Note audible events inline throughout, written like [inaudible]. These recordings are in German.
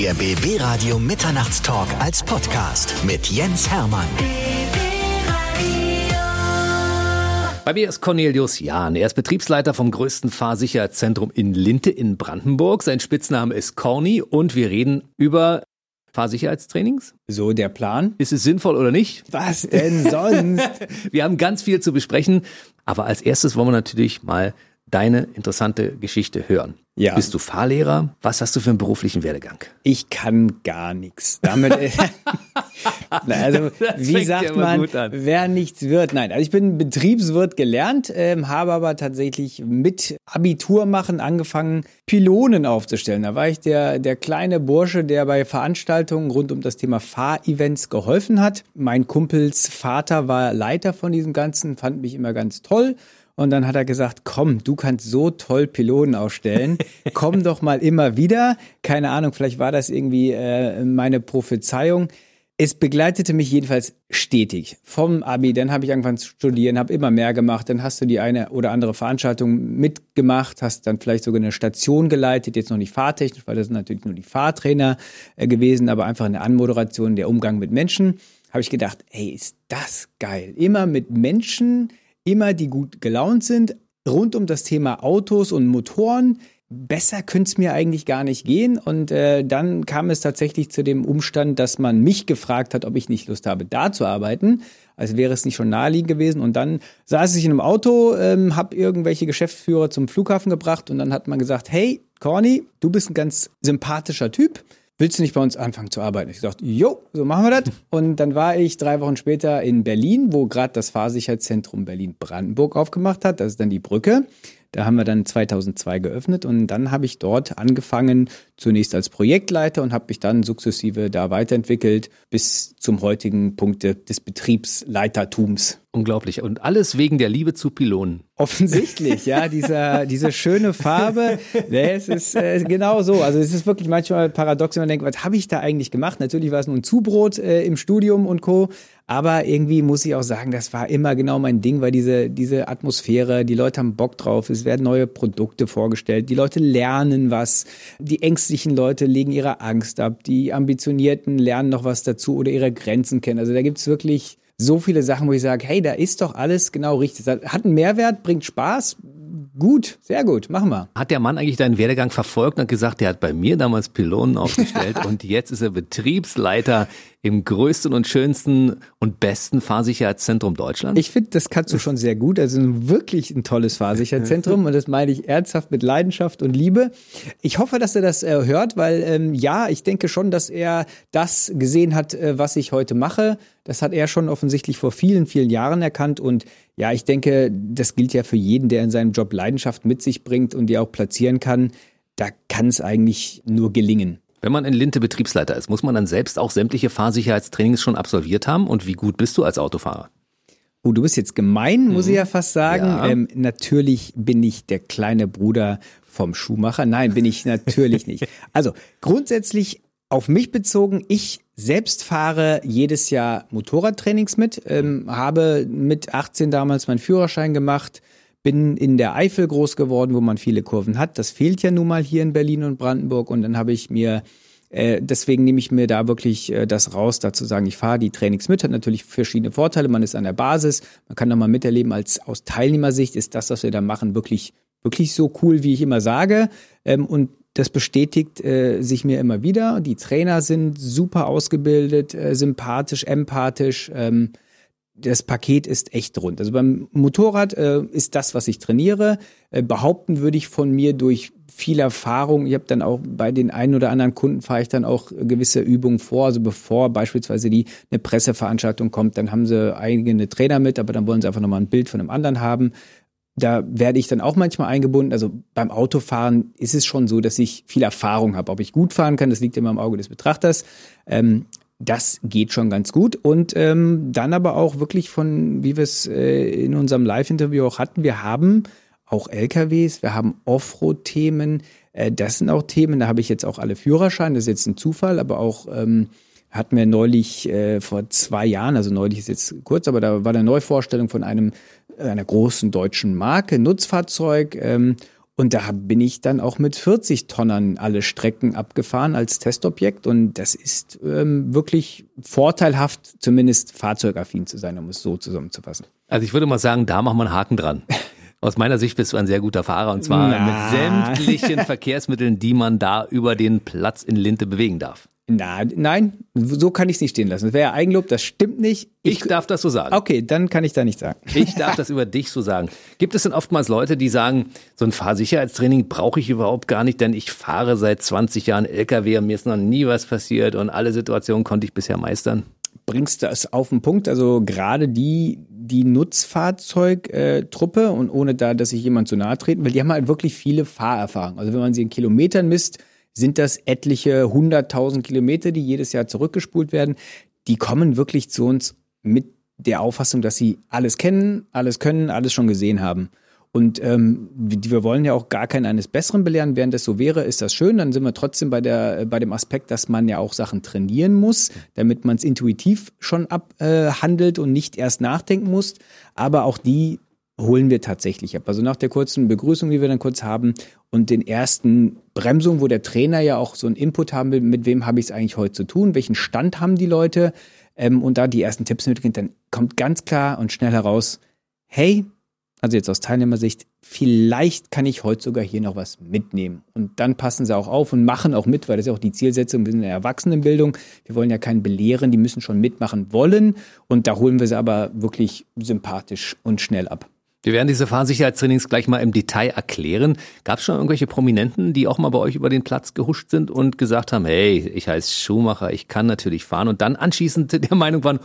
Der BB Radio Mitternachtstalk als Podcast mit Jens Hermann. Bei mir ist Cornelius Jahn. Er ist Betriebsleiter vom größten Fahrsicherheitszentrum in Linte in Brandenburg. Sein Spitzname ist Corny und wir reden über Fahrsicherheitstrainings. So der Plan. Ist es sinnvoll oder nicht? Was denn [laughs] sonst? wir haben ganz viel zu besprechen, aber als erstes wollen wir natürlich mal deine interessante Geschichte hören. Ja. Bist du Fahrlehrer? Was hast du für einen beruflichen Werdegang? Ich kann gar nichts. Damit, [laughs] [laughs] also wie sagt man, wer nichts wird? Nein, also ich bin Betriebswirt gelernt, ähm, habe aber tatsächlich mit Abitur machen angefangen, Pylonen aufzustellen. Da war ich der der kleine Bursche, der bei Veranstaltungen rund um das Thema Fahrevents geholfen hat. Mein Kumpels Vater war Leiter von diesem Ganzen, fand mich immer ganz toll und dann hat er gesagt, komm, du kannst so toll Pylonen aufstellen. [laughs] komm doch mal immer wieder. Keine Ahnung, vielleicht war das irgendwie äh, meine Prophezeiung. Es begleitete mich jedenfalls stetig. Vom Abi, dann habe ich angefangen zu studieren, habe immer mehr gemacht. Dann hast du die eine oder andere Veranstaltung mitgemacht, hast dann vielleicht sogar eine Station geleitet, jetzt noch nicht fahrtechnisch, weil das sind natürlich nur die Fahrtrainer äh, gewesen, aber einfach eine Anmoderation, der Umgang mit Menschen. Habe ich gedacht, ey, ist das geil. Immer mit Menschen immer, die gut gelaunt sind, rund um das Thema Autos und Motoren. Besser könnte es mir eigentlich gar nicht gehen. Und äh, dann kam es tatsächlich zu dem Umstand, dass man mich gefragt hat, ob ich nicht Lust habe, da zu arbeiten. Als wäre es nicht schon naheliegend gewesen. Und dann saß ich in einem Auto, ähm, habe irgendwelche Geschäftsführer zum Flughafen gebracht und dann hat man gesagt, hey, Corny, du bist ein ganz sympathischer Typ willst du nicht bei uns anfangen zu arbeiten? Ich gesagt, jo, so machen wir das. [laughs] Und dann war ich drei Wochen später in Berlin, wo gerade das Fahrsicherheitszentrum Berlin-Brandenburg aufgemacht hat. Das ist dann die Brücke. Da haben wir dann 2002 geöffnet und dann habe ich dort angefangen, zunächst als Projektleiter und habe mich dann sukzessive da weiterentwickelt bis zum heutigen Punkt des Betriebsleitertums. Unglaublich. Und alles wegen der Liebe zu Pylonen. Offensichtlich, ja, dieser, diese schöne Farbe, ne, es ist äh, genau so. Also es ist wirklich manchmal paradox, wenn man denkt, was habe ich da eigentlich gemacht? Natürlich war es nur ein Zubrot äh, im Studium und Co. Aber irgendwie muss ich auch sagen, das war immer genau mein Ding, weil diese, diese Atmosphäre, die Leute haben Bock drauf, es werden neue Produkte vorgestellt, die Leute lernen was, die ängstlichen Leute legen ihre Angst ab, die Ambitionierten lernen noch was dazu oder ihre Grenzen kennen. Also da gibt's wirklich so viele Sachen, wo ich sage, hey, da ist doch alles genau richtig. Hat einen Mehrwert, bringt Spaß. Gut, sehr gut, machen wir. Hat der Mann eigentlich deinen Werdegang verfolgt und gesagt, der hat bei mir damals Pylonen aufgestellt [laughs] und jetzt ist er Betriebsleiter im größten und schönsten und besten Fahrsicherheitszentrum Deutschlands? Ich finde, das kannst du schon sehr gut. Also wirklich ein tolles Fahrsicherheitszentrum und das meine ich ernsthaft mit Leidenschaft und Liebe. Ich hoffe, dass er das äh, hört, weil ähm, ja, ich denke schon, dass er das gesehen hat, äh, was ich heute mache. Das hat er schon offensichtlich vor vielen, vielen Jahren erkannt und ja, ich denke, das gilt ja für jeden, der in seinem Job Leidenschaft mit sich bringt und die auch platzieren kann. Da kann es eigentlich nur gelingen. Wenn man in Linte Betriebsleiter ist, muss man dann selbst auch sämtliche Fahrsicherheitstrainings schon absolviert haben? Und wie gut bist du als Autofahrer? Oh, du bist jetzt gemein, muss mhm. ich ja fast sagen. Ja. Ähm, natürlich bin ich der kleine Bruder vom Schuhmacher. Nein, bin ich natürlich nicht. Also grundsätzlich auf mich bezogen, ich selbst fahre jedes Jahr Motorradtrainings mit, ähm, habe mit 18 damals meinen Führerschein gemacht, bin in der Eifel groß geworden, wo man viele Kurven hat. Das fehlt ja nun mal hier in Berlin und Brandenburg. Und dann habe ich mir, äh, deswegen nehme ich mir da wirklich äh, das raus, dazu sagen, ich fahre die Trainings mit, hat natürlich verschiedene Vorteile. Man ist an der Basis, man kann nochmal miterleben, als aus Teilnehmersicht ist das, was wir da machen, wirklich, wirklich so cool, wie ich immer sage. Ähm, und das bestätigt äh, sich mir immer wieder. Die Trainer sind super ausgebildet, äh, sympathisch, empathisch. Ähm, das Paket ist echt rund. Also beim Motorrad äh, ist das, was ich trainiere. Äh, behaupten würde ich von mir durch viel Erfahrung. Ich habe dann auch bei den einen oder anderen Kunden fahre ich dann auch gewisse Übungen vor. Also bevor beispielsweise die eine Presseveranstaltung kommt, dann haben sie eigene Trainer mit, aber dann wollen sie einfach nochmal ein Bild von einem anderen haben. Da werde ich dann auch manchmal eingebunden. Also beim Autofahren ist es schon so, dass ich viel Erfahrung habe. Ob ich gut fahren kann, das liegt immer im Auge des Betrachters. Ähm, das geht schon ganz gut. Und ähm, dann aber auch wirklich von, wie wir es äh, in unserem Live-Interview auch hatten, wir haben auch LKWs, wir haben Offroad-Themen. Äh, das sind auch Themen, da habe ich jetzt auch alle Führerscheine, das ist jetzt ein Zufall, aber auch ähm, hatten wir neulich äh, vor zwei Jahren, also neulich ist jetzt kurz, aber da war eine Neuvorstellung von einem einer großen deutschen Marke, Nutzfahrzeug. Ähm, Und da bin ich dann auch mit 40 Tonnen alle Strecken abgefahren als Testobjekt. Und das ist ähm, wirklich vorteilhaft, zumindest fahrzeugaffin zu sein, um es so zusammenzufassen. Also ich würde mal sagen, da machen wir einen Haken dran. [laughs] Aus meiner Sicht bist du ein sehr guter Fahrer und zwar Na. mit sämtlichen Verkehrsmitteln, die man da über den Platz in Linte bewegen darf. Na, nein, so kann ich es nicht stehen lassen. Das wäre ja Eigenlob, das stimmt nicht. Ich, ich, darf das so sagen. Okay, dann kann ich da nicht sagen. Ich darf das über dich so sagen. Gibt es denn oftmals Leute, die sagen, so ein Fahrsicherheitstraining brauche ich überhaupt gar nicht, denn ich fahre seit 20 Jahren LKW und mir ist noch nie was passiert und alle Situationen konnte ich bisher meistern? Bringst du es auf den Punkt? Also gerade die, die Nutzfahrzeugtruppe und ohne da, dass ich jemand zu nahe treten will, die haben halt wirklich viele Fahrerfahrungen. Also wenn man sie in Kilometern misst, sind das etliche hunderttausend Kilometer, die jedes Jahr zurückgespult werden. Die kommen wirklich zu uns mit der Auffassung, dass sie alles kennen, alles können, alles schon gesehen haben. Und ähm, wir wollen ja auch gar keinen eines Besseren belehren. Während das so wäre, ist das schön. Dann sind wir trotzdem bei, der, bei dem Aspekt, dass man ja auch Sachen trainieren muss, damit man es intuitiv schon abhandelt äh, und nicht erst nachdenken muss. Aber auch die holen wir tatsächlich ab. Also nach der kurzen Begrüßung, die wir dann kurz haben und den ersten Bremsungen, wo der Trainer ja auch so einen Input haben will, mit wem habe ich es eigentlich heute zu tun, welchen Stand haben die Leute ähm, und da die ersten Tipps mitgehen, dann kommt ganz klar und schnell heraus, hey, also jetzt aus Teilnehmersicht, vielleicht kann ich heute sogar hier noch was mitnehmen. Und dann passen sie auch auf und machen auch mit, weil das ist ja auch die Zielsetzung. Wir sind in der Erwachsenenbildung. Wir wollen ja keinen belehren, die müssen schon mitmachen wollen. Und da holen wir sie aber wirklich sympathisch und schnell ab. Wir werden diese Fahrsicherheitstrainings gleich mal im Detail erklären. Gab es schon irgendwelche Prominenten, die auch mal bei euch über den Platz gehuscht sind und gesagt haben, hey, ich heiße Schumacher, ich kann natürlich fahren und dann anschließend der Meinung waren,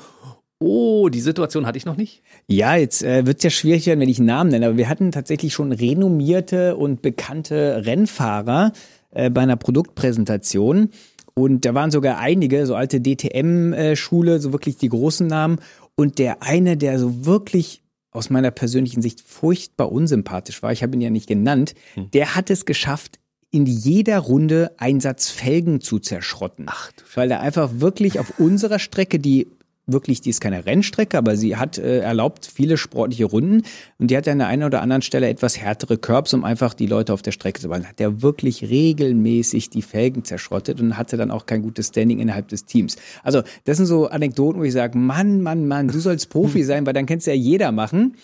oh, die Situation hatte ich noch nicht? Ja, jetzt äh, wird es ja schwierig werden, wenn ich einen Namen nenne, aber wir hatten tatsächlich schon renommierte und bekannte Rennfahrer äh, bei einer Produktpräsentation. Und da waren sogar einige, so alte DTM-Schule, äh, so wirklich die großen Namen. Und der eine, der so wirklich aus meiner persönlichen Sicht furchtbar unsympathisch war, ich habe ihn ja nicht genannt, hm. der hat es geschafft, in jeder Runde Einsatz Felgen zu zerschrotten. Ach, weil er einfach wirklich auf unserer Strecke, die wirklich, die ist keine Rennstrecke, aber sie hat äh, erlaubt viele sportliche Runden und die hat an der einen oder anderen Stelle etwas härtere Curbs, um einfach die Leute auf der Strecke zu behalten. Hat der wirklich regelmäßig die Felgen zerschrottet und hatte dann auch kein gutes Standing innerhalb des Teams. Also das sind so Anekdoten, wo ich sage, Mann, Mann, Mann, du sollst Profi sein, weil dann kannst ja jeder machen.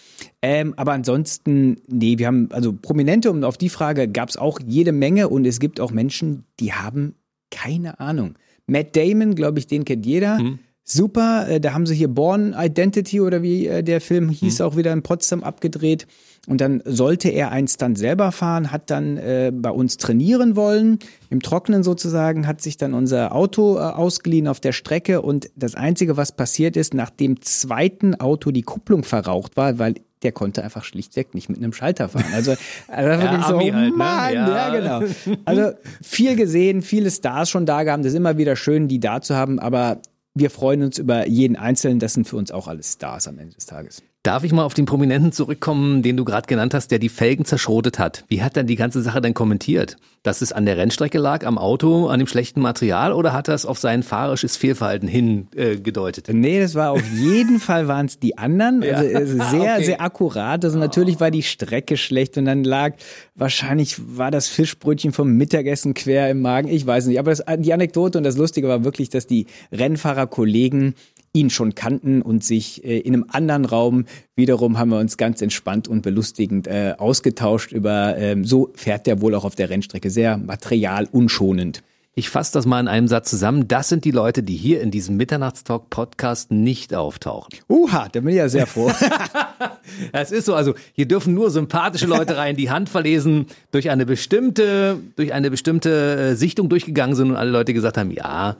Ähm, aber ansonsten, nee, wir haben, also Prominente, um auf die Frage gab es auch jede Menge und es gibt auch Menschen, die haben keine Ahnung. Matt Damon, glaube ich, den kennt jeder. Mhm super. Äh, da haben sie hier Born Identity oder wie äh, der Film hieß, mhm. auch wieder in Potsdam abgedreht. Und dann sollte er eins dann selber fahren, hat dann äh, bei uns trainieren wollen, im Trockenen sozusagen, hat sich dann unser Auto äh, ausgeliehen auf der Strecke und das Einzige, was passiert ist, nach dem zweiten Auto die Kupplung verraucht war, weil der konnte einfach schlichtweg nicht mit einem Schalter fahren. Also, [laughs] also ja, so, halt, ne? Mann, ja. ja. genau. Also viel gesehen, viele Stars schon da gehabt, das ist immer wieder schön, die da zu haben, aber wir freuen uns über jeden Einzelnen. Das sind für uns auch alles Stars am Ende des Tages. Darf ich mal auf den Prominenten zurückkommen, den du gerade genannt hast, der die Felgen zerschrotet hat? Wie hat dann die ganze Sache denn kommentiert? Dass es an der Rennstrecke lag, am Auto, an dem schlechten Material oder hat er es auf sein fahrisches Fehlverhalten hingedeutet? Äh, nee, das war auf jeden Fall waren es die anderen. Also [laughs] ja. sehr, okay. sehr akkurat. Also natürlich war die Strecke schlecht und dann lag, wahrscheinlich war das Fischbrötchen vom Mittagessen quer im Magen. Ich weiß nicht. Aber das, die Anekdote und das Lustige war wirklich, dass die Rennfahrerkollegen ihn schon kannten und sich äh, in einem anderen Raum wiederum haben wir uns ganz entspannt und belustigend äh, ausgetauscht über, ähm, so fährt der wohl auch auf der Rennstrecke, sehr materialunschonend. Ich fasse das mal in einem Satz zusammen. Das sind die Leute, die hier in diesem Mitternachtstalk-Podcast nicht auftauchen. Uha, da bin ich ja sehr froh. [laughs] [laughs] Es ist so, also hier dürfen nur sympathische Leute rein, die handverlesen durch eine bestimmte, durch eine bestimmte äh, Sichtung durchgegangen sind und alle Leute gesagt haben, ja,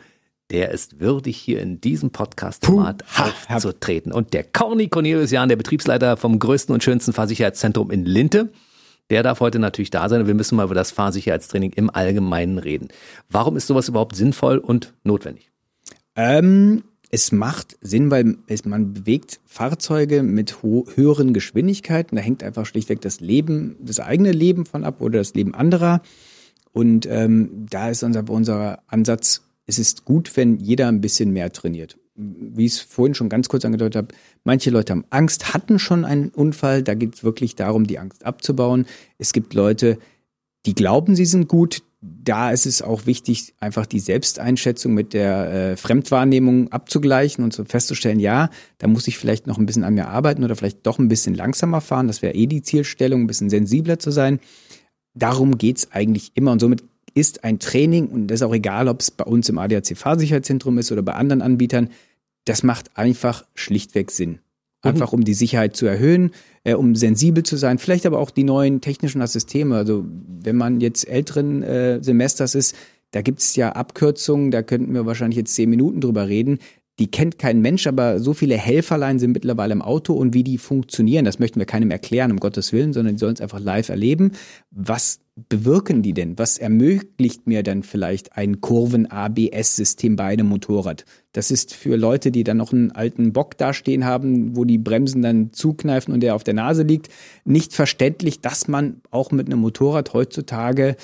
der ist würdig, hier in diesem Podcast-Format aufzutreten. Und der Corny Cornelius Jahn, der Betriebsleiter vom größten und schönsten Fahrsicherheitszentrum in Linte, der darf heute natürlich da sein und wir müssen mal über das Fahrsicherheitstraining im Allgemeinen reden. Warum ist sowas überhaupt sinnvoll und notwendig? Ähm, es macht Sinn, weil es, man bewegt Fahrzeuge mit höheren Geschwindigkeiten. Da hängt einfach schlichtweg das Leben, das eigene Leben von ab oder das Leben anderer. Und ähm, da ist unser, unser Ansatz, es ist gut, wenn jeder ein bisschen mehr trainiert. Wie ich es vorhin schon ganz kurz angedeutet habe, manche Leute haben Angst, hatten schon einen Unfall, da geht es wirklich darum, die Angst abzubauen. Es gibt Leute, die glauben, sie sind gut. Da ist es auch wichtig, einfach die Selbsteinschätzung mit der äh, Fremdwahrnehmung abzugleichen und so festzustellen, ja, da muss ich vielleicht noch ein bisschen an mir arbeiten oder vielleicht doch ein bisschen langsamer fahren. Das wäre eh die Zielstellung, ein bisschen sensibler zu sein. Darum geht's eigentlich immer und somit ist ein Training, und das ist auch egal, ob es bei uns im ADAC-Fahrsicherheitszentrum ist oder bei anderen Anbietern, das macht einfach schlichtweg Sinn. Einfach um die Sicherheit zu erhöhen, äh, um sensibel zu sein, vielleicht aber auch die neuen technischen Systeme. Also wenn man jetzt älteren äh, Semesters ist, da gibt es ja Abkürzungen, da könnten wir wahrscheinlich jetzt zehn Minuten drüber reden. Die kennt kein Mensch, aber so viele Helferlein sind mittlerweile im Auto und wie die funktionieren, das möchten wir keinem erklären, um Gottes Willen, sondern die sollen es einfach live erleben. Was bewirken die denn? Was ermöglicht mir dann vielleicht ein Kurven-ABS-System bei einem Motorrad? Das ist für Leute, die dann noch einen alten Bock dastehen haben, wo die Bremsen dann zukneifen und der auf der Nase liegt, nicht verständlich, dass man auch mit einem Motorrad heutzutage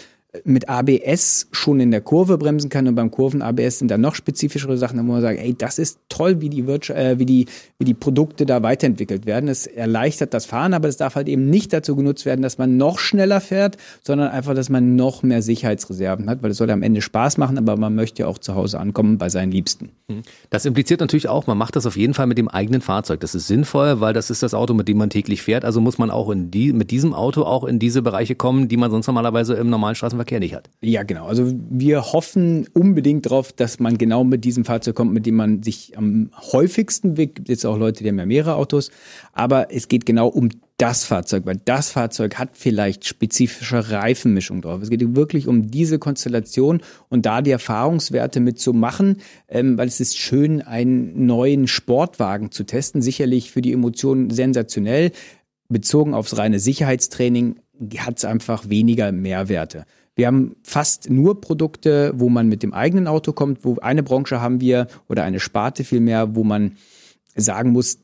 mit ABS schon in der Kurve bremsen kann und beim Kurven-ABS sind da noch spezifischere Sachen, da muss man sagen, ey, das ist toll, wie die, äh, wie, die, wie die Produkte da weiterentwickelt werden. Es erleichtert das Fahren, aber es darf halt eben nicht dazu genutzt werden, dass man noch schneller fährt, sondern einfach, dass man noch mehr Sicherheitsreserven hat, weil es soll am Ende Spaß machen, aber man möchte ja auch zu Hause ankommen bei seinen Liebsten. Hm. Das impliziert natürlich auch, man macht das auf jeden Fall mit dem eigenen Fahrzeug. Das ist sinnvoll, weil das ist das Auto, mit dem man täglich fährt. Also muss man auch in die, mit diesem Auto auch in diese Bereiche kommen, die man sonst normalerweise im normalen Straßenverkehr nicht hat. Ja, genau. Also wir hoffen unbedingt darauf, dass man genau mit diesem Fahrzeug kommt, mit dem man sich am häufigsten bewegt. Gibt jetzt auch Leute, die haben ja mehrere Autos. Aber es geht genau um das Fahrzeug, weil das Fahrzeug hat vielleicht spezifische Reifenmischung drauf. Es geht wirklich um diese Konstellation und da die Erfahrungswerte mitzumachen, ähm, weil es ist schön, einen neuen Sportwagen zu testen. Sicherlich für die Emotionen sensationell. Bezogen aufs reine Sicherheitstraining hat es einfach weniger Mehrwerte. Wir haben fast nur Produkte, wo man mit dem eigenen Auto kommt, wo eine Branche haben wir oder eine Sparte vielmehr, wo man sagen muss,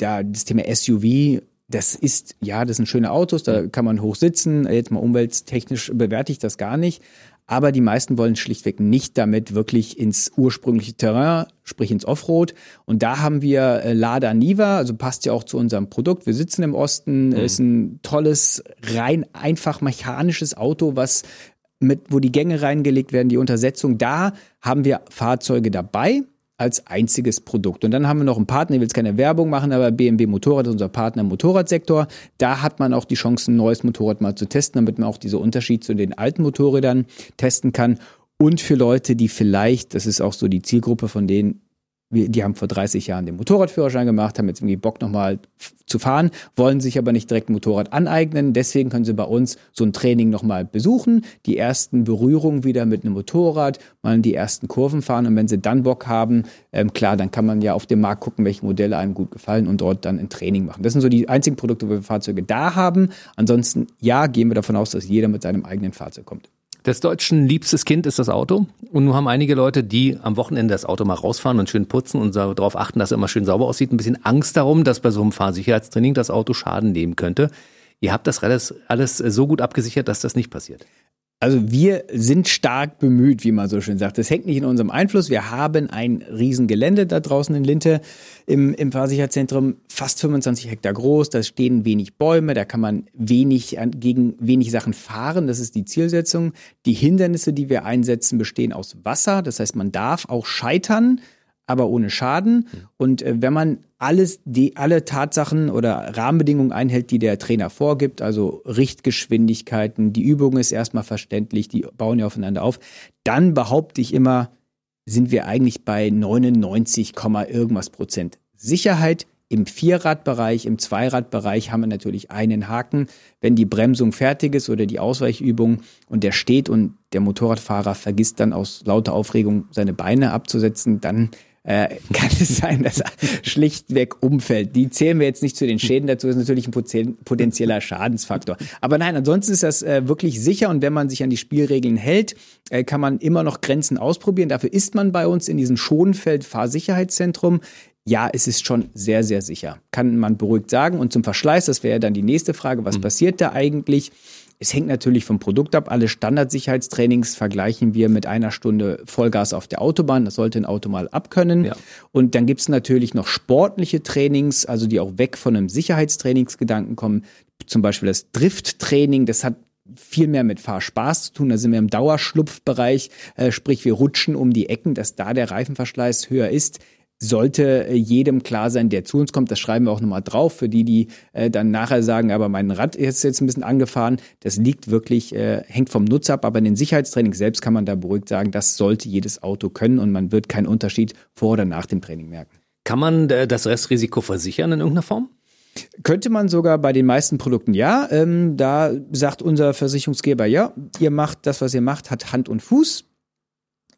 ja, das Thema SUV, das ist, ja, das sind schöne Autos, da kann man hoch sitzen. Jetzt mal umwelttechnisch bewerte ich das gar nicht. Aber die meisten wollen schlichtweg nicht damit wirklich ins ursprüngliche Terrain, sprich ins Offroad. Und da haben wir äh, Lada Niva, also passt ja auch zu unserem Produkt. Wir sitzen im Osten, mhm. ist ein tolles, rein einfach mechanisches Auto, was mit, wo die Gänge reingelegt werden, die Untersetzung. Da haben wir Fahrzeuge dabei als einziges Produkt. Und dann haben wir noch einen Partner, ich will jetzt keine Werbung machen, aber BMW Motorrad ist unser Partner im Motorradsektor. Da hat man auch die Chance, ein neues Motorrad mal zu testen, damit man auch diese Unterschied zu den alten Motorrädern testen kann. Und für Leute, die vielleicht, das ist auch so die Zielgruppe von denen, die haben vor 30 Jahren den Motorradführerschein gemacht, haben jetzt irgendwie Bock nochmal zu fahren, wollen sich aber nicht direkt ein Motorrad aneignen. Deswegen können sie bei uns so ein Training nochmal besuchen, die ersten Berührungen wieder mit einem Motorrad, mal die ersten Kurven fahren und wenn sie dann Bock haben, ähm, klar, dann kann man ja auf dem Markt gucken, welche Modelle einem gut gefallen und dort dann ein Training machen. Das sind so die einzigen Produkte, wo wir Fahrzeuge da haben. Ansonsten, ja, gehen wir davon aus, dass jeder mit seinem eigenen Fahrzeug kommt. Des Deutschen liebstes Kind ist das Auto. Und nun haben einige Leute, die am Wochenende das Auto mal rausfahren und schön putzen und darauf achten, dass es immer schön sauber aussieht, ein bisschen Angst darum, dass bei so einem Fahrsicherheitstraining das Auto Schaden nehmen könnte. Ihr habt das alles, alles so gut abgesichert, dass das nicht passiert. Also wir sind stark bemüht, wie man so schön sagt. Das hängt nicht in unserem Einfluss. Wir haben ein Riesengelände da draußen in Linte im, im Fahrsicherheitszentrum, fast 25 Hektar groß. Da stehen wenig Bäume, da kann man wenig gegen wenig Sachen fahren. Das ist die Zielsetzung. Die Hindernisse, die wir einsetzen, bestehen aus Wasser. Das heißt, man darf auch scheitern aber ohne Schaden. Und äh, wenn man alles, die, alle Tatsachen oder Rahmenbedingungen einhält, die der Trainer vorgibt, also Richtgeschwindigkeiten, die Übung ist erstmal verständlich, die bauen ja aufeinander auf, dann behaupte ich immer, sind wir eigentlich bei 99, irgendwas Prozent Sicherheit. Im Vierradbereich, im Zweiradbereich haben wir natürlich einen Haken. Wenn die Bremsung fertig ist oder die Ausweichübung und der steht und der Motorradfahrer vergisst dann aus lauter Aufregung seine Beine abzusetzen, dann äh, [laughs] kann es sein, dass er schlichtweg umfällt. Die zählen wir jetzt nicht zu den Schäden dazu, ist natürlich ein potenzieller Schadensfaktor. Aber nein, ansonsten ist das äh, wirklich sicher und wenn man sich an die Spielregeln hält, äh, kann man immer noch Grenzen ausprobieren. Dafür ist man bei uns in diesem Schonfeld Fahrsicherheitszentrum. Ja, es ist schon sehr, sehr sicher. Kann man beruhigt sagen. Und zum Verschleiß, das wäre dann die nächste Frage, was mhm. passiert da eigentlich? Es hängt natürlich vom Produkt ab. Alle Standardsicherheitstrainings vergleichen wir mit einer Stunde Vollgas auf der Autobahn. Das sollte ein Auto mal abkönnen. Ja. Und dann gibt es natürlich noch sportliche Trainings, also die auch weg von einem Sicherheitstrainingsgedanken kommen. Zum Beispiel das Drifttraining. Das hat viel mehr mit Fahrspaß zu tun. Da sind wir im Dauerschlupfbereich, äh, sprich wir rutschen um die Ecken, dass da der Reifenverschleiß höher ist sollte äh, jedem klar sein, der zu uns kommt. Das schreiben wir auch nochmal drauf für die, die äh, dann nachher sagen, aber mein Rad ist jetzt ein bisschen angefahren. Das liegt wirklich, äh, hängt vom Nutzer ab, aber in den Sicherheitstraining selbst kann man da beruhigt sagen, das sollte jedes Auto können und man wird keinen Unterschied vor oder nach dem Training merken. Kann man äh, das Restrisiko versichern in irgendeiner Form? Könnte man sogar bei den meisten Produkten ja. Ähm, da sagt unser Versicherungsgeber, ja, ihr macht das, was ihr macht, hat Hand und Fuß.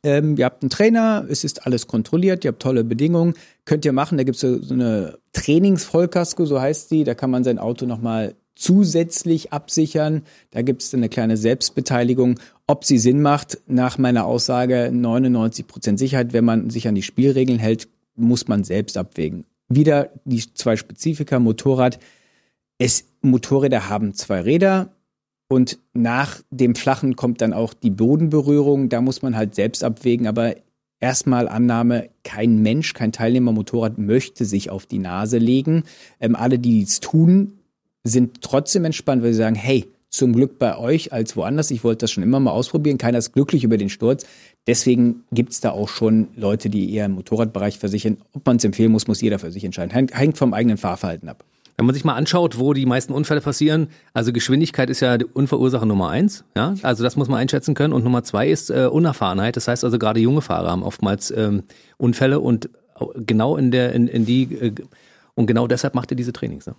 Ähm, ihr habt einen Trainer, es ist alles kontrolliert, ihr habt tolle Bedingungen, könnt ihr machen. Da gibt es so, eine Trainingsvollkasko, so heißt die. Da kann man sein Auto nochmal zusätzlich absichern. Da gibt es eine kleine Selbstbeteiligung. Ob sie Sinn macht, nach meiner Aussage 99 Prozent Sicherheit, wenn man sich an die Spielregeln hält, muss man selbst abwägen. Wieder die zwei Spezifika Motorrad. Es, Motorräder haben zwei Räder. Und nach dem Flachen kommt dann auch die Bodenberührung. Da muss man halt selbst abwägen. Aber erstmal Annahme, kein Mensch, kein Teilnehmer Motorrad möchte sich auf die Nase legen. Ähm, alle, die es tun, sind trotzdem entspannt, weil sie sagen, hey, zum Glück bei euch als woanders. Ich wollte das schon immer mal ausprobieren. Keiner ist glücklich über den Sturz. Deswegen gibt es da auch schon Leute, die eher im Motorradbereich versichern. Ob man es empfehlen muss, muss jeder für sich entscheiden. Hängt vom eigenen Fahrverhalten ab. Wenn man sich mal anschaut, wo die meisten Unfälle passieren, also Geschwindigkeit ist ja die Unverursache Nummer eins, ja, also das muss man einschätzen können. Und Nummer zwei ist äh, Unerfahrenheit. Das heißt also gerade junge Fahrer haben oftmals ähm, Unfälle und genau in der in, in die äh, und genau deshalb macht ihr diese Trainings. Ne?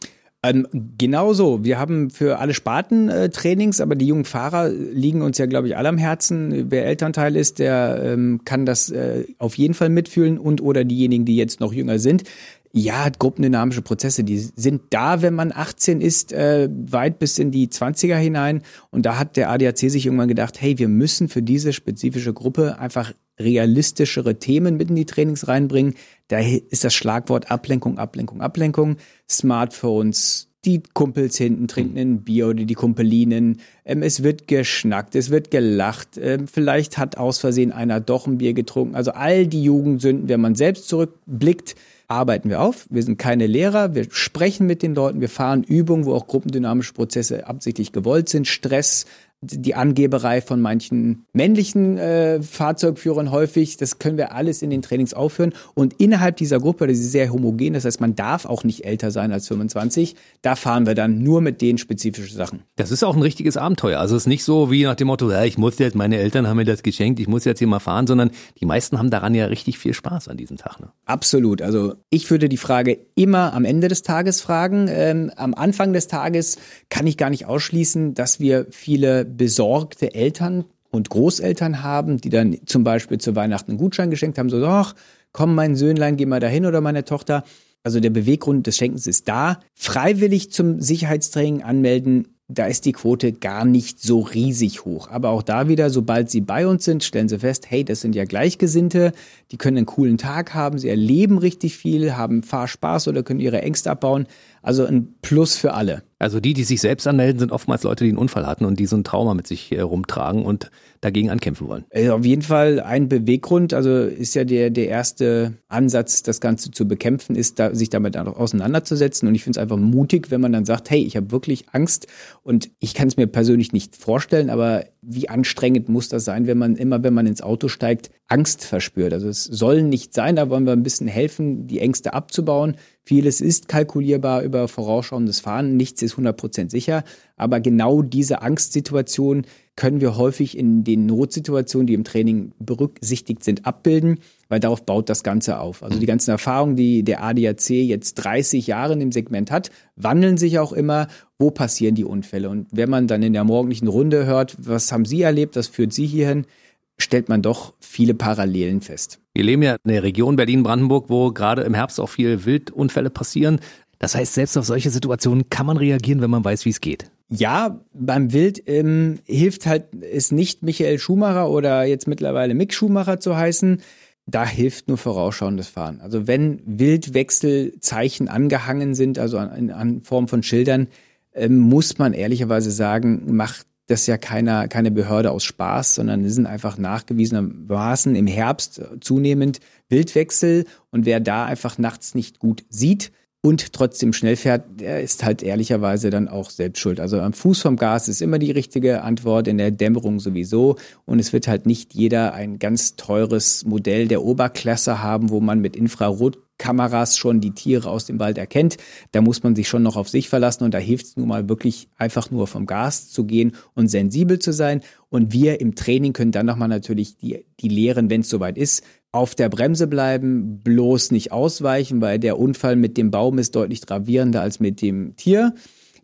Ähm, genau so. Wir haben für alle Sparten äh, Trainings, aber die jungen Fahrer liegen uns ja, glaube ich, alle am Herzen. Wer Elternteil ist, der ähm, kann das äh, auf jeden Fall mitfühlen und oder diejenigen, die jetzt noch jünger sind. Ja, gruppendynamische Prozesse, die sind da, wenn man 18 ist, äh, weit bis in die 20er hinein. Und da hat der ADAC sich irgendwann gedacht, hey, wir müssen für diese spezifische Gruppe einfach realistischere Themen mit in die Trainings reinbringen. Da ist das Schlagwort Ablenkung, Ablenkung, Ablenkung. Smartphones, die Kumpels hinten trinken ein Bier oder die Kumpelinen. Ähm, es wird geschnackt, es wird gelacht. Ähm, vielleicht hat aus Versehen einer doch ein Bier getrunken. Also all die Jugendsünden, wenn man selbst zurückblickt, arbeiten wir auf. Wir sind keine Lehrer, wir sprechen mit den Leuten, wir fahren Übungen, wo auch gruppendynamische Prozesse absichtlich gewollt sind. Stress, die Angeberei von manchen männlichen äh, Fahrzeugführern häufig. Das können wir alles in den Trainings aufführen. Und innerhalb dieser Gruppe, die ist sehr homogen, das heißt, man darf auch nicht älter sein als 25. Da fahren wir dann nur mit den spezifischen Sachen. Das ist auch ein richtiges Abenteuer. Also es ist nicht so wie nach dem Motto, ja, ich muss jetzt, meine Eltern haben mir das geschenkt, ich muss jetzt hier mal fahren, sondern die meisten haben daran ja richtig viel Spaß an diesem Tag. Ne? Absolut. Also ich würde die Frage immer am Ende des Tages fragen. Ähm, am Anfang des Tages kann ich gar nicht ausschließen, dass wir viele besorgte Eltern und Großeltern haben, die dann zum Beispiel zu Weihnachten einen Gutschein geschenkt haben, so, ach, komm, mein Söhnlein, geh mal dahin oder meine Tochter. Also der Beweggrund des Schenkens ist da. Freiwillig zum Sicherheitstraining anmelden da ist die Quote gar nicht so riesig hoch. Aber auch da wieder, sobald sie bei uns sind, stellen sie fest, hey, das sind ja Gleichgesinnte, die können einen coolen Tag haben, sie erleben richtig viel, haben Fahrspaß oder können ihre Ängste abbauen. Also ein Plus für alle. Also die, die sich selbst anmelden, sind oftmals Leute, die einen Unfall hatten und die so ein Trauma mit sich rumtragen und dagegen ankämpfen wollen. Also auf jeden Fall ein Beweggrund, also ist ja der, der erste Ansatz, das Ganze zu bekämpfen, ist, da, sich damit auseinanderzusetzen. Und ich finde es einfach mutig, wenn man dann sagt, hey, ich habe wirklich Angst und ich kann es mir persönlich nicht vorstellen, aber wie anstrengend muss das sein, wenn man immer, wenn man ins Auto steigt, Angst verspürt. Also es soll nicht sein, da wollen wir ein bisschen helfen, die Ängste abzubauen. Vieles ist kalkulierbar über vorausschauendes Fahren, nichts ist 100% sicher, aber genau diese Angstsituation können wir häufig in den Notsituationen, die im Training berücksichtigt sind, abbilden, weil darauf baut das Ganze auf. Also die ganzen Erfahrungen, die der ADAC jetzt 30 Jahre in dem Segment hat, wandeln sich auch immer, wo passieren die Unfälle. Und wenn man dann in der morgendlichen Runde hört, was haben Sie erlebt, was führt Sie hierhin, stellt man doch viele Parallelen fest. Wir leben ja in der Region Berlin-Brandenburg, wo gerade im Herbst auch viele Wildunfälle passieren. Das heißt, selbst auf solche Situationen kann man reagieren, wenn man weiß, wie es geht. Ja, beim Wild ähm, hilft halt es nicht, Michael Schumacher oder jetzt mittlerweile Mick Schumacher zu heißen. Da hilft nur vorausschauendes Fahren. Also wenn Wildwechselzeichen angehangen sind, also an, an Form von Schildern, ähm, muss man ehrlicherweise sagen, macht das ja keiner, keine Behörde aus Spaß, sondern es sind einfach nachgewiesenermaßen im Herbst zunehmend Wildwechsel. Und wer da einfach nachts nicht gut sieht, und trotzdem schnell fährt, der ist halt ehrlicherweise dann auch selbst schuld. Also am Fuß vom Gas ist immer die richtige Antwort, in der Dämmerung sowieso. Und es wird halt nicht jeder ein ganz teures Modell der Oberklasse haben, wo man mit Infrarotkameras schon die Tiere aus dem Wald erkennt. Da muss man sich schon noch auf sich verlassen und da hilft es nun mal wirklich einfach nur vom Gas zu gehen und sensibel zu sein. Und wir im Training können dann nochmal natürlich die, die lehren, wenn es soweit ist, auf der Bremse bleiben, bloß nicht ausweichen, weil der Unfall mit dem Baum ist deutlich gravierender als mit dem Tier.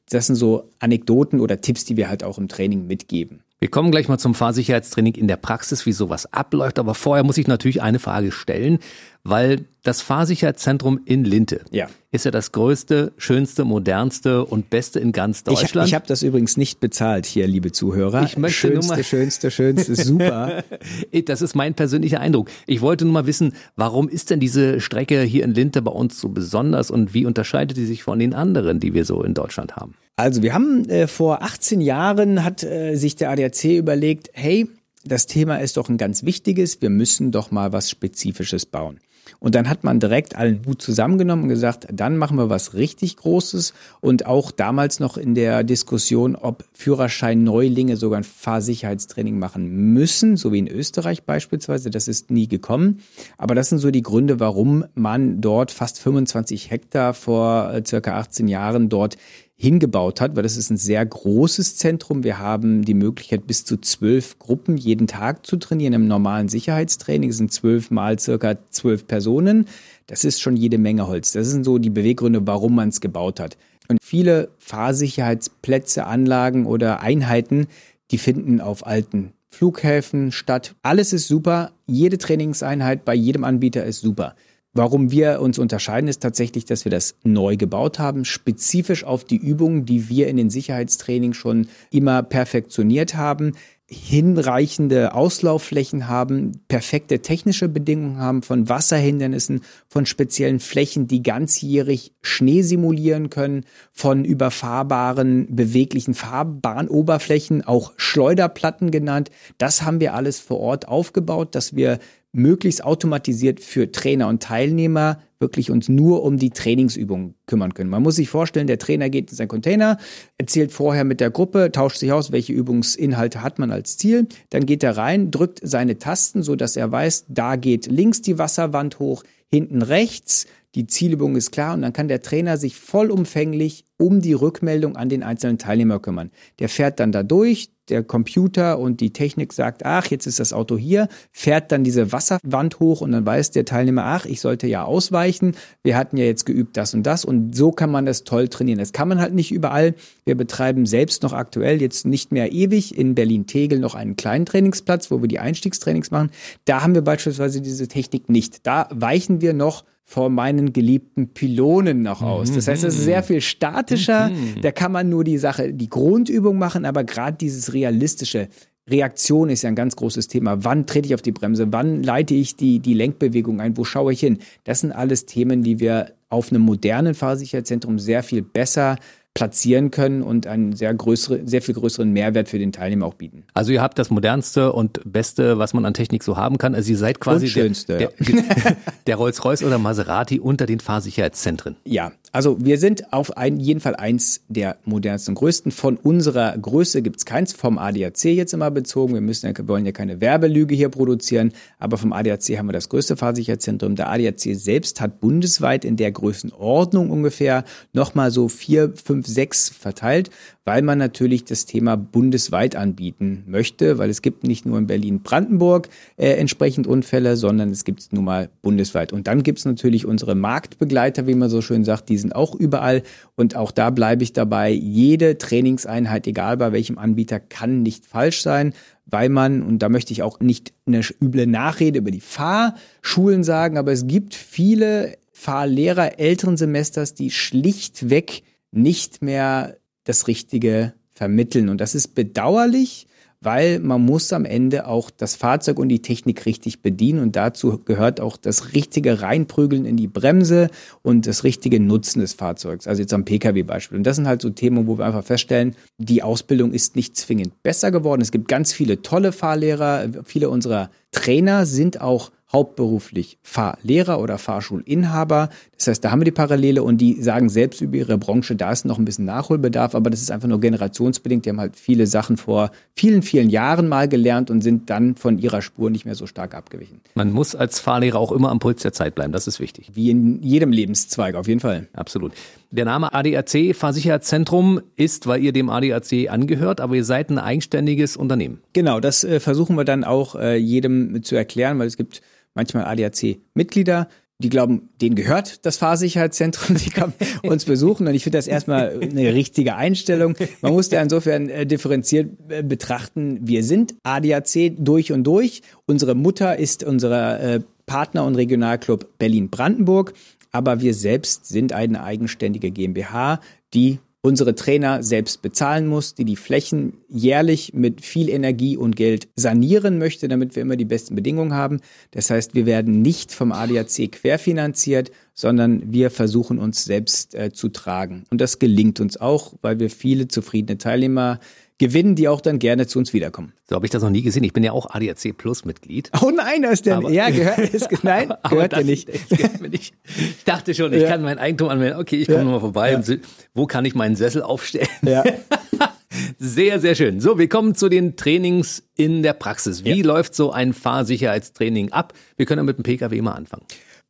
Das sind so Anekdoten oder Tipps, die wir halt auch im Training mitgeben. Wir kommen gleich mal zum Fahrsicherheitstraining in der Praxis, wie sowas abläuft. Aber vorher muss ich natürlich eine Frage stellen, weil das Fahrsicherheitszentrum in Linte ja. ist ja das größte, schönste, modernste und beste in ganz Deutschland. Ich, ich habe das übrigens nicht bezahlt hier, liebe Zuhörer. Ich möchte schönste, nur mal, schönste, schönste, super. [laughs] das ist mein persönlicher Eindruck. Ich wollte nur mal wissen, warum ist denn diese Strecke hier in Linte bei uns so besonders und wie unterscheidet die sich von den anderen, die wir so in Deutschland haben? Also wir haben äh, vor 18 Jahren hat äh, sich der ADAC überlegt, hey, das Thema ist doch ein ganz wichtiges, wir müssen doch mal was Spezifisches bauen. Und dann hat man direkt allen Hut zusammengenommen und gesagt, dann machen wir was richtig Großes. Und auch damals noch in der Diskussion, ob Führerschein-Neulinge sogar ein Fahrsicherheitstraining machen müssen, so wie in Österreich beispielsweise. Das ist nie gekommen. Aber das sind so die Gründe, warum man dort fast 25 Hektar vor äh, circa 18 Jahren dort hingebaut hat, weil das ist ein sehr großes Zentrum. Wir haben die Möglichkeit, bis zu zwölf Gruppen jeden Tag zu trainieren. Im normalen Sicherheitstraining sind zwölf mal circa zwölf Personen. Das ist schon jede Menge Holz. Das sind so die Beweggründe, warum man es gebaut hat. Und viele Fahrsicherheitsplätze, Anlagen oder Einheiten, die finden auf alten Flughäfen statt. Alles ist super. Jede Trainingseinheit bei jedem Anbieter ist super. Warum wir uns unterscheiden, ist tatsächlich, dass wir das neu gebaut haben, spezifisch auf die Übungen, die wir in den Sicherheitstraining schon immer perfektioniert haben, hinreichende Auslaufflächen haben, perfekte technische Bedingungen haben von Wasserhindernissen, von speziellen Flächen, die ganzjährig Schnee simulieren können, von überfahrbaren, beweglichen Fahrbahnoberflächen, auch Schleuderplatten genannt. Das haben wir alles vor Ort aufgebaut, dass wir möglichst automatisiert für Trainer und Teilnehmer wirklich uns nur um die Trainingsübungen kümmern können. Man muss sich vorstellen, der Trainer geht in seinen Container, erzählt vorher mit der Gruppe, tauscht sich aus, welche Übungsinhalte hat man als Ziel, dann geht er rein, drückt seine Tasten, so dass er weiß, da geht links die Wasserwand hoch, hinten rechts, die Zielübung ist klar und dann kann der Trainer sich vollumfänglich um die Rückmeldung an den einzelnen Teilnehmer kümmern. Der fährt dann da durch, der Computer und die Technik sagt, ach, jetzt ist das Auto hier, fährt dann diese Wasserwand hoch und dann weiß der Teilnehmer, ach, ich sollte ja ausweichen. Wir hatten ja jetzt geübt das und das und so kann man das toll trainieren. Das kann man halt nicht überall. Wir betreiben selbst noch aktuell jetzt nicht mehr ewig in Berlin-Tegel noch einen kleinen Trainingsplatz, wo wir die Einstiegstrainings machen. Da haben wir beispielsweise diese Technik nicht. Da weichen wir noch vor meinen geliebten Pylonen noch aus. Das heißt, es ist sehr viel statischer. Mhm. Da kann man nur die Sache, die Grundübung machen, aber gerade dieses realistische, Reaktion ist ja ein ganz großes Thema. Wann trete ich auf die Bremse? Wann leite ich die, die Lenkbewegung ein? Wo schaue ich hin? Das sind alles Themen, die wir auf einem modernen Fahrsicherheitszentrum sehr viel besser platzieren können und einen sehr, größere, sehr viel größeren Mehrwert für den Teilnehmer auch bieten. Also ihr habt das modernste und beste, was man an Technik so haben kann. Also ihr seid quasi schönste, der, [laughs] der, [laughs] der Rolls-Royce oder Maserati unter den Fahrsicherheitszentren. Ja, also wir sind auf ein, jeden Fall eins der modernsten und größten. Von unserer Größe gibt es keins, vom ADAC jetzt immer bezogen. Wir müssen ja, wollen ja keine Werbelüge hier produzieren, aber vom ADAC haben wir das größte Fahrsicherheitszentrum. Der ADAC selbst hat bundesweit in der Größenordnung ungefähr nochmal so vier, fünf, sechs verteilt weil man natürlich das Thema bundesweit anbieten möchte, weil es gibt nicht nur in Berlin-Brandenburg äh, entsprechend Unfälle, sondern es gibt es nun mal bundesweit. Und dann gibt es natürlich unsere Marktbegleiter, wie man so schön sagt, die sind auch überall. Und auch da bleibe ich dabei, jede Trainingseinheit, egal bei welchem Anbieter, kann nicht falsch sein, weil man, und da möchte ich auch nicht eine üble Nachrede über die Fahrschulen sagen, aber es gibt viele Fahrlehrer älteren Semesters, die schlichtweg nicht mehr das Richtige vermitteln. Und das ist bedauerlich, weil man muss am Ende auch das Fahrzeug und die Technik richtig bedienen und dazu gehört auch das richtige Reinprügeln in die Bremse und das richtige Nutzen des Fahrzeugs, also jetzt am Pkw-Beispiel. Und das sind halt so Themen, wo wir einfach feststellen, die Ausbildung ist nicht zwingend besser geworden. Es gibt ganz viele tolle Fahrlehrer, viele unserer Trainer sind auch hauptberuflich Fahrlehrer oder Fahrschulinhaber. Das heißt, da haben wir die Parallele und die sagen selbst über ihre Branche, da ist noch ein bisschen Nachholbedarf, aber das ist einfach nur generationsbedingt. Die haben halt viele Sachen vor vielen, vielen Jahren mal gelernt und sind dann von ihrer Spur nicht mehr so stark abgewichen. Man muss als Fahrlehrer auch immer am Puls der Zeit bleiben, das ist wichtig. Wie in jedem Lebenszweig, auf jeden Fall. Absolut. Der Name ADAC Fahrsicherheitszentrum ist, weil ihr dem ADAC angehört, aber ihr seid ein eigenständiges Unternehmen. Genau, das äh, versuchen wir dann auch äh, jedem zu erklären, weil es gibt manchmal ADAC-Mitglieder, die glauben, denen gehört das Fahrsicherheitszentrum, die kommen [laughs] uns besuchen. Und ich finde das erstmal eine richtige Einstellung. Man muss da insofern äh, differenziert äh, betrachten. Wir sind ADAC durch und durch. Unsere Mutter ist unser äh, Partner und Regionalclub Berlin-Brandenburg. Aber wir selbst sind eine eigenständige GmbH, die unsere Trainer selbst bezahlen muss, die die Flächen jährlich mit viel Energie und Geld sanieren möchte, damit wir immer die besten Bedingungen haben. Das heißt, wir werden nicht vom ADAC querfinanziert, sondern wir versuchen uns selbst äh, zu tragen. Und das gelingt uns auch, weil wir viele zufriedene Teilnehmer gewinnen, die auch dann gerne zu uns wiederkommen. So habe ich das noch nie gesehen. Ich bin ja auch ADAC Plus Mitglied. Oh nein, ist der, aber, ja, [laughs] gehört, ist, nein, [laughs] gehört ja nicht. nicht. Ich dachte schon, ich ja. kann mein Eigentum anmelden. Okay, ich komme ja. mal vorbei. Ja. Und wo kann ich meinen Sessel aufstellen? Ja. [laughs] Sehr, sehr schön. So, wir kommen zu den Trainings in der Praxis. Wie läuft so ein Fahrsicherheitstraining ab? Wir können ja mit dem Pkw mal anfangen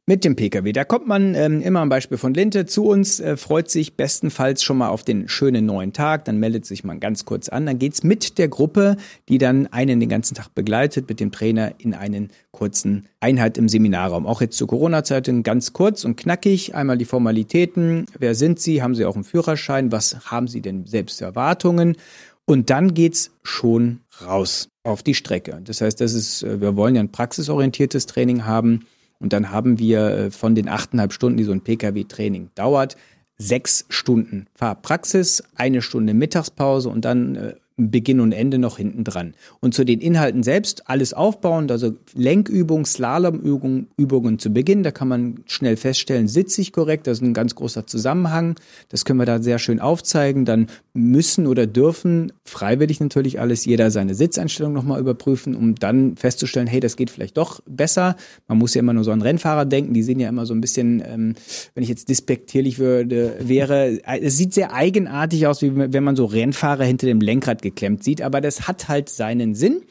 mit dem Pkw. Da kommt man ähm, immer am Beispiel von Linte zu uns, äh, freut sich bestenfalls schon mal auf den schönen neuen Tag, dann meldet sich man ganz kurz an, dann geht's mit der Gruppe, die dann einen den ganzen Tag begleitet, mit dem Trainer in einen kurzen Einheit im Seminarraum. Auch jetzt zur Corona-Zeit ganz kurz und knackig, einmal die Formalitäten, wer sind Sie, haben Sie auch einen Führerschein, was haben Sie denn selbst Erwartungen? Und dann geht's schon raus auf die Strecke. Das heißt, das ist, äh, wir wollen ja ein praxisorientiertes Training haben und dann haben wir äh, von den achteinhalb Stunden, die so ein Pkw-Training dauert, sechs Stunden Fahrpraxis, eine Stunde Mittagspause und dann äh, Beginn und Ende noch hinten dran. Und zu den Inhalten selbst alles aufbauend, also Lenkübungen, Slalomübungen Übungen zu Beginn, da kann man schnell feststellen, sitze ich korrekt, das ist ein ganz großer Zusammenhang, das können wir da sehr schön aufzeigen, dann müssen oder dürfen, freiwillig natürlich alles, jeder seine Sitzeinstellung nochmal überprüfen, um dann festzustellen, hey, das geht vielleicht doch besser. Man muss ja immer nur so an Rennfahrer denken, die sehen ja immer so ein bisschen, ähm, wenn ich jetzt despektierlich würde, wäre, es sieht sehr eigenartig aus, wie wenn man so Rennfahrer hinter dem Lenkrad geklemmt sieht, aber das hat halt seinen Sinn.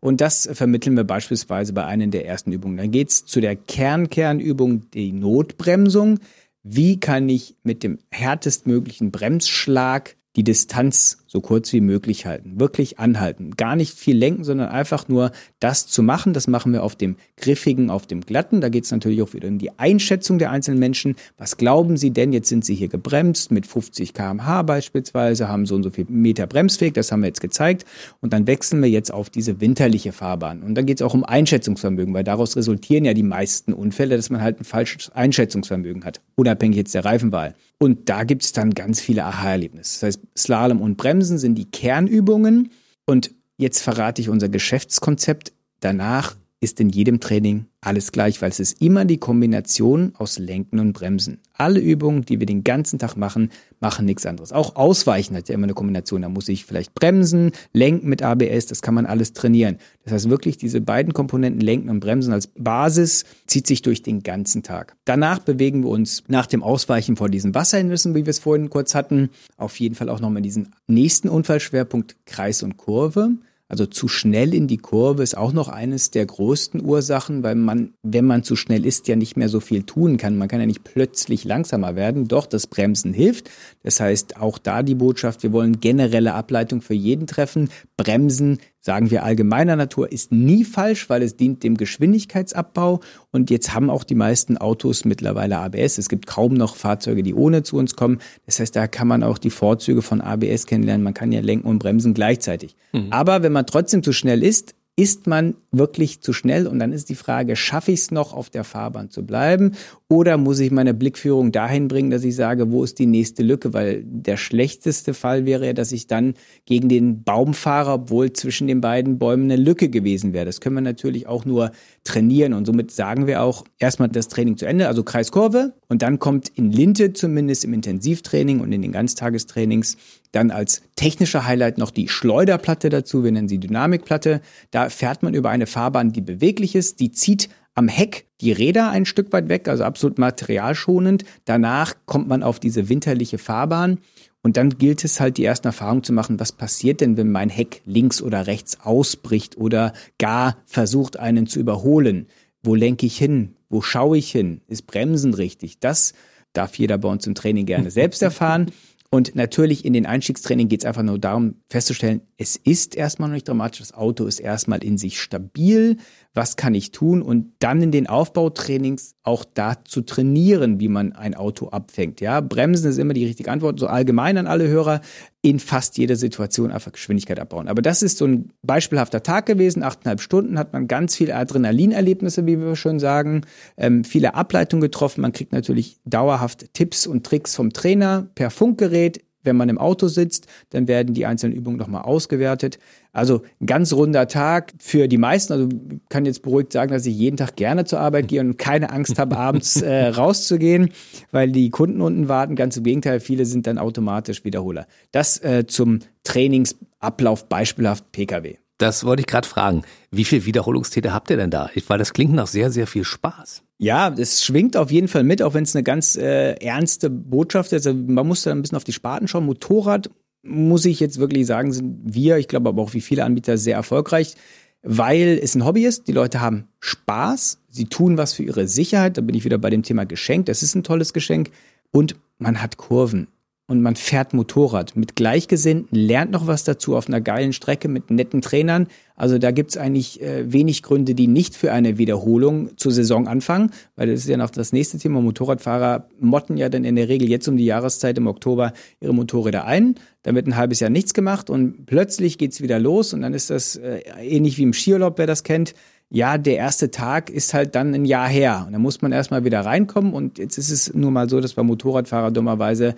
Und das vermitteln wir beispielsweise bei einer der ersten Übungen. Dann geht's zu der Kernkernübung, die Notbremsung. Wie kann ich mit dem härtestmöglichen Bremsschlag die Distanz so kurz wie möglich halten. Wirklich anhalten. Gar nicht viel lenken, sondern einfach nur das zu machen. Das machen wir auf dem Griffigen, auf dem Glatten. Da geht es natürlich auch wieder um die Einschätzung der einzelnen Menschen. Was glauben sie denn? Jetzt sind sie hier gebremst mit 50 kmh beispielsweise, haben so und so viel Meter Bremsweg. Das haben wir jetzt gezeigt. Und dann wechseln wir jetzt auf diese winterliche Fahrbahn. Und dann geht es auch um Einschätzungsvermögen, weil daraus resultieren ja die meisten Unfälle, dass man halt ein falsches Einschätzungsvermögen hat. Unabhängig jetzt der Reifenwahl. Und da gibt es dann ganz viele Aha-Erlebnisse. Das heißt, Slalom und Bremsen Bremsen sind die Kernübungen. Und jetzt verrate ich unser Geschäftskonzept. Danach ist in jedem Training alles gleich, weil es ist immer die Kombination aus Lenken und Bremsen. Alle Übungen, die wir den ganzen Tag machen, machen nichts anderes. Auch Ausweichen hat ja immer eine Kombination. Da muss ich vielleicht bremsen, lenken mit ABS, das kann man alles trainieren. Das heißt wirklich, diese beiden Komponenten Lenken und Bremsen als Basis zieht sich durch den ganzen Tag. Danach bewegen wir uns nach dem Ausweichen vor diesen Wasserhindernissen, wie wir es vorhin kurz hatten, auf jeden Fall auch nochmal diesen nächsten Unfallschwerpunkt Kreis und Kurve. Also zu schnell in die Kurve ist auch noch eines der größten Ursachen, weil man, wenn man zu schnell ist, ja nicht mehr so viel tun kann. Man kann ja nicht plötzlich langsamer werden. Doch das Bremsen hilft. Das heißt, auch da die Botschaft, wir wollen generelle Ableitung für jeden treffen. Bremsen sagen wir allgemeiner Natur, ist nie falsch, weil es dient dem Geschwindigkeitsabbau. Und jetzt haben auch die meisten Autos mittlerweile ABS. Es gibt kaum noch Fahrzeuge, die ohne zu uns kommen. Das heißt, da kann man auch die Vorzüge von ABS kennenlernen. Man kann ja lenken und bremsen gleichzeitig. Mhm. Aber wenn man trotzdem zu schnell ist, ist man wirklich zu schnell? Und dann ist die Frage, schaffe ich es noch, auf der Fahrbahn zu bleiben? Oder muss ich meine Blickführung dahin bringen, dass ich sage, wo ist die nächste Lücke? Weil der schlechteste Fall wäre ja, dass ich dann gegen den Baum fahre, obwohl zwischen den beiden Bäumen eine Lücke gewesen wäre. Das können wir natürlich auch nur trainieren. Und somit sagen wir auch erstmal das Training zu Ende, also Kreiskurve. Und dann kommt in Linte zumindest im Intensivtraining und in den Ganztagestrainings dann als technischer Highlight noch die Schleuderplatte dazu. Wir nennen sie Dynamikplatte. Da fährt man über eine eine Fahrbahn, die beweglich ist, die zieht am Heck die Räder ein Stück weit weg, also absolut materialschonend. Danach kommt man auf diese winterliche Fahrbahn und dann gilt es halt, die ersten Erfahrungen zu machen, was passiert denn, wenn mein Heck links oder rechts ausbricht oder gar versucht, einen zu überholen. Wo lenke ich hin? Wo schaue ich hin? Ist Bremsen richtig? Das darf jeder bei uns im Training gerne selbst erfahren. Und natürlich in den Einstiegstraining geht es einfach nur darum, festzustellen, es ist erstmal noch nicht dramatisch, das Auto ist erstmal in sich stabil, was kann ich tun? Und dann in den Aufbautrainings auch da zu trainieren, wie man ein Auto abfängt. Ja, Bremsen ist immer die richtige Antwort, so allgemein an alle Hörer, in fast jeder Situation einfach Geschwindigkeit abbauen. Aber das ist so ein beispielhafter Tag gewesen, achteinhalb Stunden hat man ganz viele Adrenalinerlebnisse, wie wir schon sagen, ähm, viele Ableitungen getroffen, man kriegt natürlich dauerhaft Tipps und Tricks vom Trainer per Funkgerät, wenn man im Auto sitzt, dann werden die einzelnen Übungen nochmal ausgewertet. Also ein ganz runder Tag für die meisten. Also kann jetzt beruhigt sagen, dass ich jeden Tag gerne zur Arbeit gehe und keine Angst habe, abends äh, [laughs] rauszugehen, weil die Kunden unten warten. Ganz im Gegenteil, viele sind dann automatisch Wiederholer. Das äh, zum Trainingsablauf beispielhaft Pkw. Das wollte ich gerade fragen. Wie viel Wiederholungstäter habt ihr denn da? Weil das klingt nach sehr, sehr viel Spaß. Ja, es schwingt auf jeden Fall mit, auch wenn es eine ganz äh, ernste Botschaft ist. Also man muss da ein bisschen auf die Sparten schauen. Motorrad, muss ich jetzt wirklich sagen, sind wir, ich glaube aber auch wie viele Anbieter, sehr erfolgreich, weil es ein Hobby ist. Die Leute haben Spaß, sie tun was für ihre Sicherheit. Da bin ich wieder bei dem Thema Geschenk. Das ist ein tolles Geschenk. Und man hat Kurven und man fährt Motorrad mit Gleichgesinnten, lernt noch was dazu auf einer geilen Strecke mit netten Trainern. Also da gibt's eigentlich äh, wenig Gründe, die nicht für eine Wiederholung zur Saison anfangen, weil das ist ja noch das nächste Thema. Motorradfahrer motten ja dann in der Regel jetzt um die Jahreszeit im Oktober ihre Motorräder ein. Dann wird ein halbes Jahr nichts gemacht und plötzlich geht's wieder los und dann ist das äh, ähnlich wie im Skiurlaub, wer das kennt ja, der erste Tag ist halt dann ein Jahr her. Und da muss man erstmal wieder reinkommen. Und jetzt ist es nur mal so, dass bei Motorradfahrer dummerweise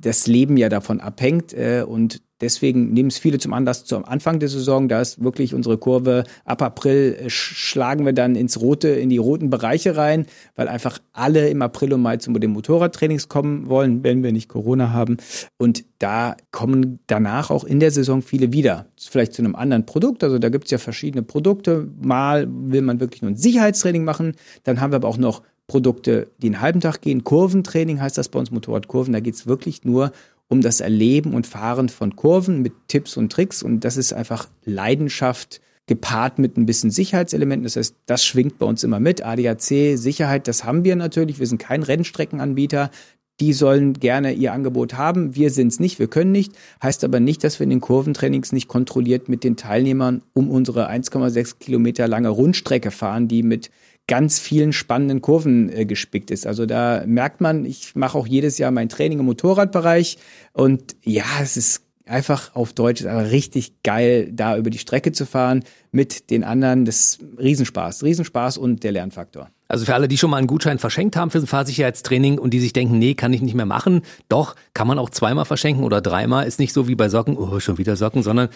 das Leben ja davon abhängt. Äh, und deswegen nehmen es viele zum Anlass zum Anfang der Saison. Da ist wirklich unsere Kurve ab April äh, schlagen wir dann ins rote, in die roten Bereiche rein, weil einfach alle im April und Mai zu den Motorradtrainings kommen wollen, wenn wir nicht Corona haben. Und da kommen danach auch in der Saison viele wieder. Vielleicht zu einem anderen Produkt. Also da gibt es ja verschiedene Produkte. Mal will man wirklich nur ein Sicherheitstraining machen. Dann haben wir aber auch noch Produkte, die einen halben Tag gehen. Kurventraining heißt das bei uns Motorradkurven. Da geht es wirklich nur um das Erleben und Fahren von Kurven mit Tipps und Tricks. Und das ist einfach Leidenschaft gepaart mit ein bisschen Sicherheitselementen. Das heißt, das schwingt bei uns immer mit. ADAC, Sicherheit, das haben wir natürlich. Wir sind kein Rennstreckenanbieter. Die sollen gerne ihr Angebot haben. Wir sind es nicht, wir können nicht. Heißt aber nicht, dass wir in den Kurventrainings nicht kontrolliert mit den Teilnehmern um unsere 1,6 Kilometer lange Rundstrecke fahren, die mit ganz vielen spannenden Kurven äh, gespickt ist. Also da merkt man, ich mache auch jedes Jahr mein Training im Motorradbereich und ja, es ist einfach auf Deutsch aber richtig geil, da über die Strecke zu fahren mit den anderen. Das ist Riesenspaß, Riesenspaß und der Lernfaktor. Also für alle, die schon mal einen Gutschein verschenkt haben für ein Fahrsicherheitstraining und die sich denken, nee, kann ich nicht mehr machen, doch, kann man auch zweimal verschenken oder dreimal. Ist nicht so wie bei Socken, oh, schon wieder Socken, sondern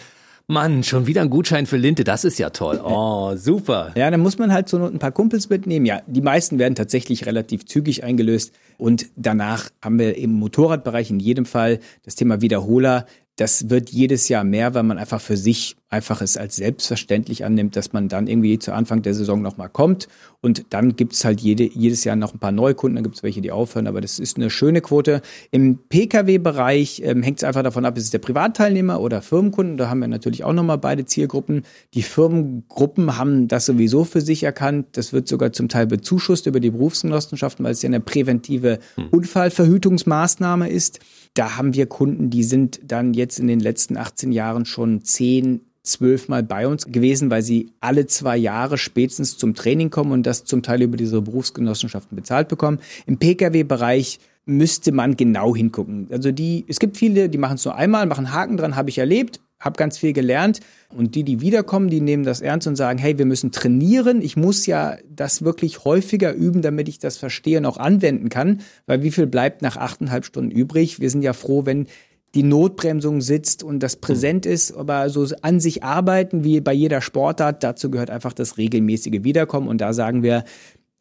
Mann, schon wieder ein Gutschein für Linte, das ist ja toll. Oh, super. Ja, dann muss man halt so ein paar Kumpels mitnehmen. Ja, die meisten werden tatsächlich relativ zügig eingelöst. Und danach haben wir im Motorradbereich in jedem Fall das Thema Wiederholer. Das wird jedes Jahr mehr, weil man einfach für sich einfach es als selbstverständlich annimmt, dass man dann irgendwie zu Anfang der Saison nochmal kommt. Und dann gibt es halt jede, jedes Jahr noch ein paar Neukunden, dann gibt es welche, die aufhören, aber das ist eine schöne Quote. Im Pkw-Bereich ähm, hängt es einfach davon ab, ist es der Privatteilnehmer oder Firmenkunden. Da haben wir natürlich auch nochmal beide Zielgruppen. Die Firmengruppen haben das sowieso für sich erkannt. Das wird sogar zum Teil bezuschusst über die Berufsgenossenschaften, weil es ja eine präventive hm. Unfallverhütungsmaßnahme ist. Da haben wir Kunden, die sind dann jetzt in den letzten 18 Jahren schon 10, zwölfmal bei uns gewesen, weil sie alle zwei Jahre spätestens zum Training kommen und das zum Teil über diese Berufsgenossenschaften bezahlt bekommen. Im Pkw-Bereich müsste man genau hingucken. Also die, es gibt viele, die machen es nur einmal, machen Haken dran, habe ich erlebt, habe ganz viel gelernt. Und die, die wiederkommen, die nehmen das ernst und sagen, hey, wir müssen trainieren. Ich muss ja das wirklich häufiger üben, damit ich das verstehe und auch anwenden kann. Weil wie viel bleibt nach achteinhalb Stunden übrig? Wir sind ja froh, wenn die Notbremsung sitzt und das präsent ist, aber so an sich arbeiten wie bei jeder Sportart, dazu gehört einfach das regelmäßige Wiederkommen und da sagen wir,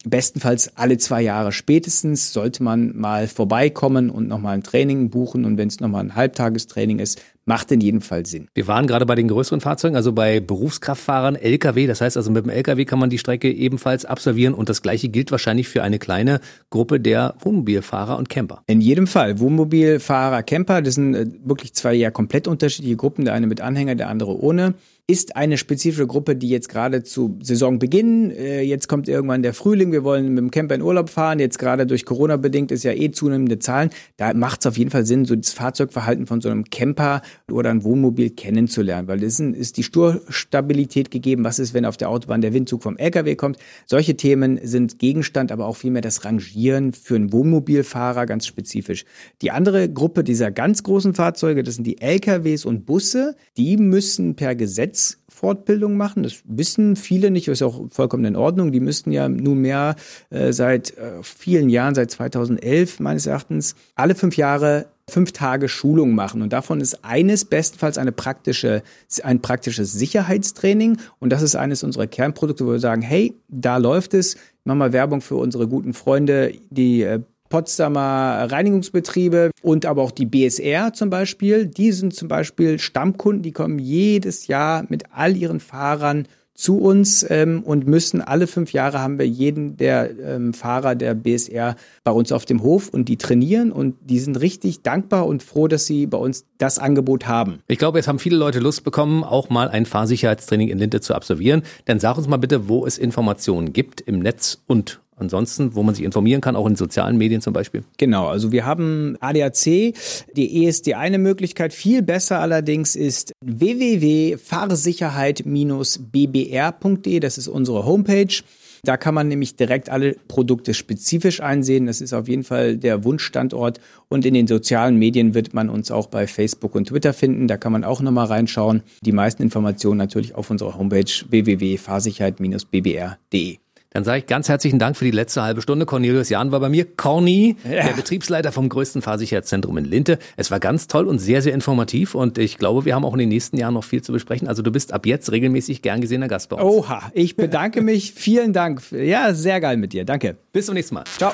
bestenfalls alle zwei Jahre spätestens sollte man mal vorbeikommen und nochmal ein Training buchen und wenn es nochmal ein Halbtagestraining ist, macht in jedem Fall Sinn. Wir waren gerade bei den größeren Fahrzeugen, also bei Berufskraftfahrern, Lkw. Das heißt also mit dem Lkw kann man die Strecke ebenfalls absolvieren und das gleiche gilt wahrscheinlich für eine kleine Gruppe der Wohnmobilfahrer und Camper. In jedem Fall. Wohnmobilfahrer, Camper, das sind äh, wirklich zwei ja komplett unterschiedliche Gruppen. Der eine mit Anhänger, der andere ohne ist eine spezifische Gruppe, die jetzt gerade zu Saisonbeginn, äh, jetzt kommt irgendwann der Frühling, wir wollen mit dem Camper in Urlaub fahren, jetzt gerade durch Corona bedingt ist ja eh zunehmende Zahlen, da macht es auf jeden Fall Sinn, so das Fahrzeugverhalten von so einem Camper oder ein Wohnmobil kennenzulernen, weil das ist die Sturstabilität gegeben, was ist, wenn auf der Autobahn der Windzug vom LKW kommt. Solche Themen sind Gegenstand, aber auch vielmehr das Rangieren für einen Wohnmobilfahrer ganz spezifisch. Die andere Gruppe dieser ganz großen Fahrzeuge, das sind die LKWs und Busse, die müssen per Gesetz Fortbildung machen. Das wissen viele nicht, ist auch vollkommen in Ordnung. Die müssten ja nunmehr äh, seit äh, vielen Jahren, seit 2011 meines Erachtens, alle fünf Jahre fünf Tage Schulung machen. Und davon ist eines bestenfalls eine praktische, ein praktisches Sicherheitstraining. Und das ist eines unserer Kernprodukte, wo wir sagen, hey, da läuft es. Machen wir Werbung für unsere guten Freunde, die äh, Potsdamer Reinigungsbetriebe und aber auch die BSR zum Beispiel. Die sind zum Beispiel Stammkunden, die kommen jedes Jahr mit all ihren Fahrern zu uns ähm, und müssen alle fünf Jahre haben wir jeden der ähm, Fahrer der BSR bei uns auf dem Hof und die trainieren und die sind richtig dankbar und froh, dass sie bei uns das Angebot haben. Ich glaube, jetzt haben viele Leute Lust bekommen, auch mal ein Fahrsicherheitstraining in Linte zu absolvieren. Dann sag uns mal bitte, wo es Informationen gibt im Netz und ansonsten, wo man sich informieren kann, auch in sozialen Medien zum Beispiel? Genau, also wir haben ADAC, die ist die eine Möglichkeit. Viel besser allerdings ist www.fahrsicherheit-bbr.de, das ist unsere Homepage. Da kann man nämlich direkt alle Produkte spezifisch einsehen. Das ist auf jeden Fall der Wunschstandort. Und in den sozialen Medien wird man uns auch bei Facebook und Twitter finden. Da kann man auch nochmal reinschauen. Die meisten Informationen natürlich auf unserer Homepage www.fahrsicherheit-bbr.de. Dann sage ich ganz herzlichen Dank für die letzte halbe Stunde. Cornelius Jahn war bei mir. Corny, ja. der Betriebsleiter vom größten Fahrsicherheitszentrum in Linte. Es war ganz toll und sehr, sehr informativ. Und ich glaube, wir haben auch in den nächsten Jahren noch viel zu besprechen. Also du bist ab jetzt regelmäßig gern gesehener Gast bei uns. Oha, ich bedanke mich. Vielen Dank. Ja, sehr geil mit dir. Danke. Bis zum nächsten Mal. Ciao.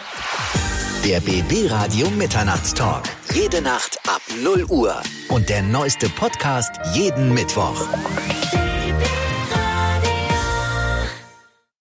Der BB Radio Mitternachtstalk. Jede Nacht ab 0 Uhr. Und der neueste Podcast jeden Mittwoch.